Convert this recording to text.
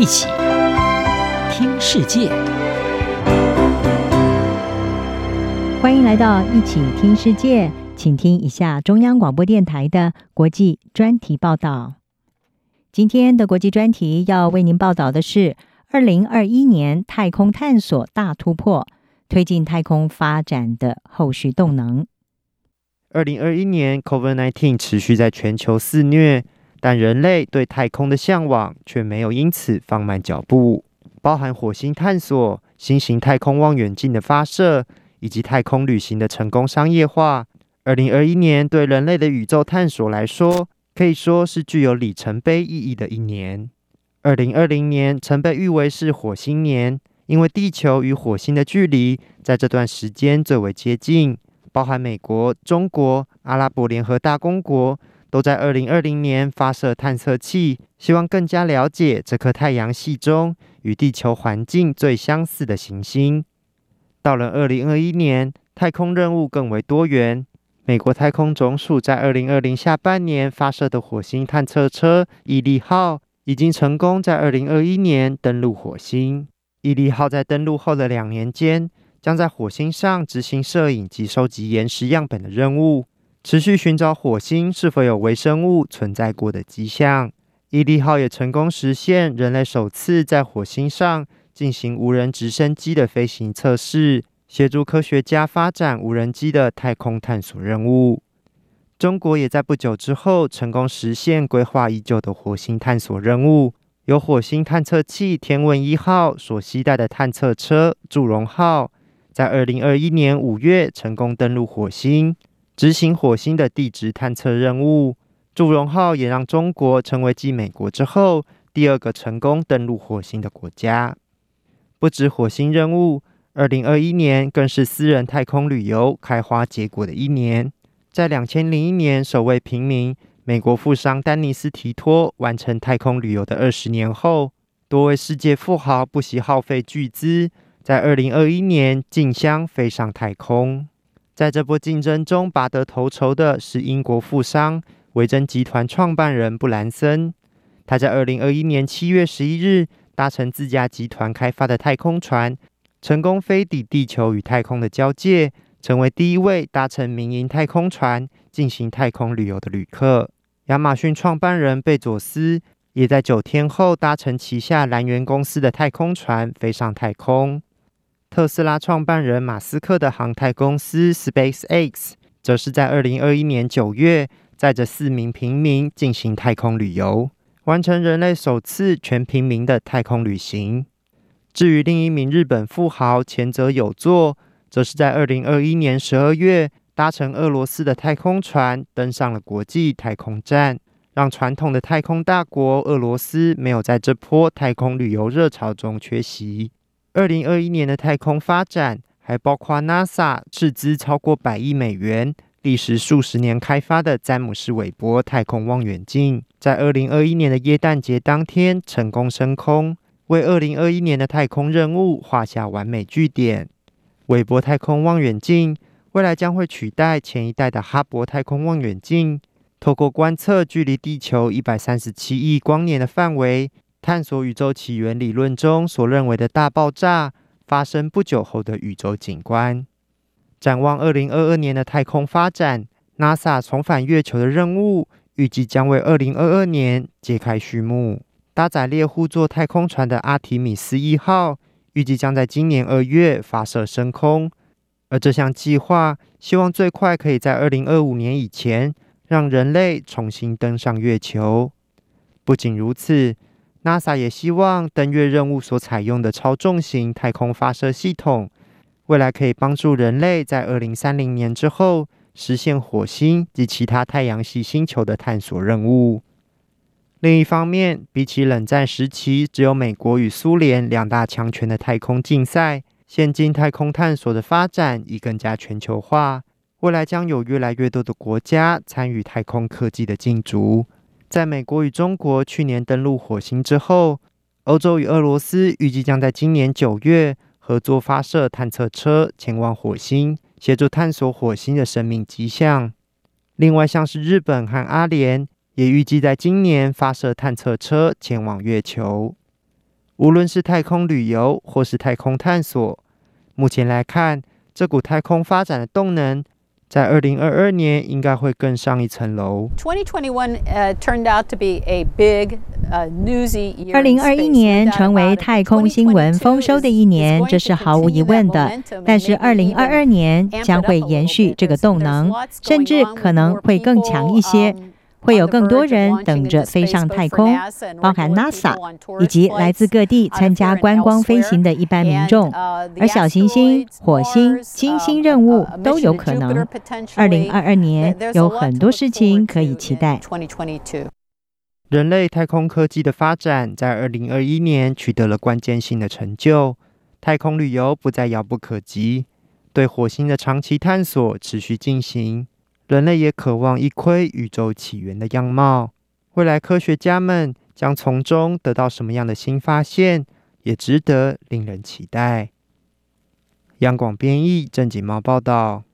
一起听世界，欢迎来到一起听世界，请听一下中央广播电台的国际专题报道。今天的国际专题要为您报道的是二零二一年太空探索大突破，推进太空发展的后续动能。二零二一年，COVID-19 持续在全球肆虐。但人类对太空的向往却没有因此放慢脚步，包含火星探索、新型太空望远镜的发射以及太空旅行的成功商业化。二零二一年对人类的宇宙探索来说，可以说是具有里程碑意义的一年。二零二零年曾被誉为是火星年，因为地球与火星的距离在这段时间最为接近，包含美国、中国、阿拉伯联合大公国。都在二零二零年发射探测器，希望更加了解这颗太阳系中与地球环境最相似的行星。到了二零二一年，太空任务更为多元。美国太空总署在二零二零下半年发射的火星探测车“毅力号”已经成功在二零二一年登陆火星。毅力号在登陆后的两年间，将在火星上执行摄影及收集岩石样本的任务。持续寻找火星是否有微生物存在过的迹象。毅力号也成功实现人类首次在火星上进行无人直升机的飞行测试，协助科学家发展无人机的太空探索任务。中国也在不久之后成功实现规划已久的火星探索任务，由火星探测器“天问一号”所携带的探测车“祝融号”在二零二一年五月成功登陆火星。执行火星的地质探测任务，祝融号也让中国成为继美国之后第二个成功登陆火星的国家。不止火星任务，二零二一年更是私人太空旅游开花结果的一年。在两千零一年首位平民美国富商丹尼斯·提托完成太空旅游的二十年后，多位世界富豪不惜耗费巨资，在二零二一年竞相飞上太空。在这波竞争中拔得头筹的是英国富商维珍集团创办人布兰森。他在二零二一年七月十一日搭乘自家集团开发的太空船，成功飞抵地球与太空的交界，成为第一位搭乘民营太空船进行太空旅游的旅客。亚马逊创办人贝佐斯也在九天后搭乘旗下蓝源公司的太空船飞上太空。特斯拉创办人马斯克的航太公司 SpaceX，则是在二零二一年九月，载着四名平民进行太空旅游，完成人类首次全平民的太空旅行。至于另一名日本富豪前泽友作，则是在二零二一年十二月，搭乘俄罗斯的太空船登上了国际太空站，让传统的太空大国俄罗斯没有在这波太空旅游热潮中缺席。二零二一年的太空发展还包括 NASA 斥资超过百亿美元、历时数十年开发的詹姆斯韦伯太空望远镜，在二零二一年的耶诞节当天成功升空，为二零二一年的太空任务画下完美句点。韦伯太空望远镜未来将会取代前一代的哈勃太空望远镜，透过观测距离地球一百三十七亿光年的范围。探索宇宙起源理论中所认为的大爆炸发生不久后的宇宙景观。展望二零二二年的太空发展，NASA 重返月球的任务预计将为二零二二年揭开序幕。搭载猎户座太空船的阿提米斯一号预计将在今年二月发射升空，而这项计划希望最快可以在二零二五年以前让人类重新登上月球。不仅如此。NASA 也希望登月任务所采用的超重型太空发射系统，未来可以帮助人类在二零三零年之后实现火星及其他太阳系星球的探索任务。另一方面，比起冷战时期只有美国与苏联两大强权的太空竞赛，现今太空探索的发展已更加全球化，未来将有越来越多的国家参与太空科技的竞逐。在美国与中国去年登陆火星之后，欧洲与俄罗斯预计将在今年九月合作发射探测车前往火星，协助探索火星的生命迹象。另外，像是日本和阿联也预计在今年发射探测车前往月球。无论是太空旅游或是太空探索，目前来看，这股太空发展的动能，在二零二二年应该会更上一层楼。二零二一年成为太空新闻丰收的一年，这是毫无疑问的。但是二零二二年将会延续这个动能，甚至可能会更强一些。会有更多人等着飞上太空，包含 NASA 以及来自各地参加观光飞行的一般民众。而小行星、火星、金星任务都有可能。二零二二年有很多事情可以期待。人类太空科技的发展在二零二一年取得了关键性的成就，太空旅游不再遥不可及，对火星的长期探索持续进行。人类也渴望一窥宇宙起源的样貌，未来科学家们将从中得到什么样的新发现，也值得令人期待。央广编译正经猫报道。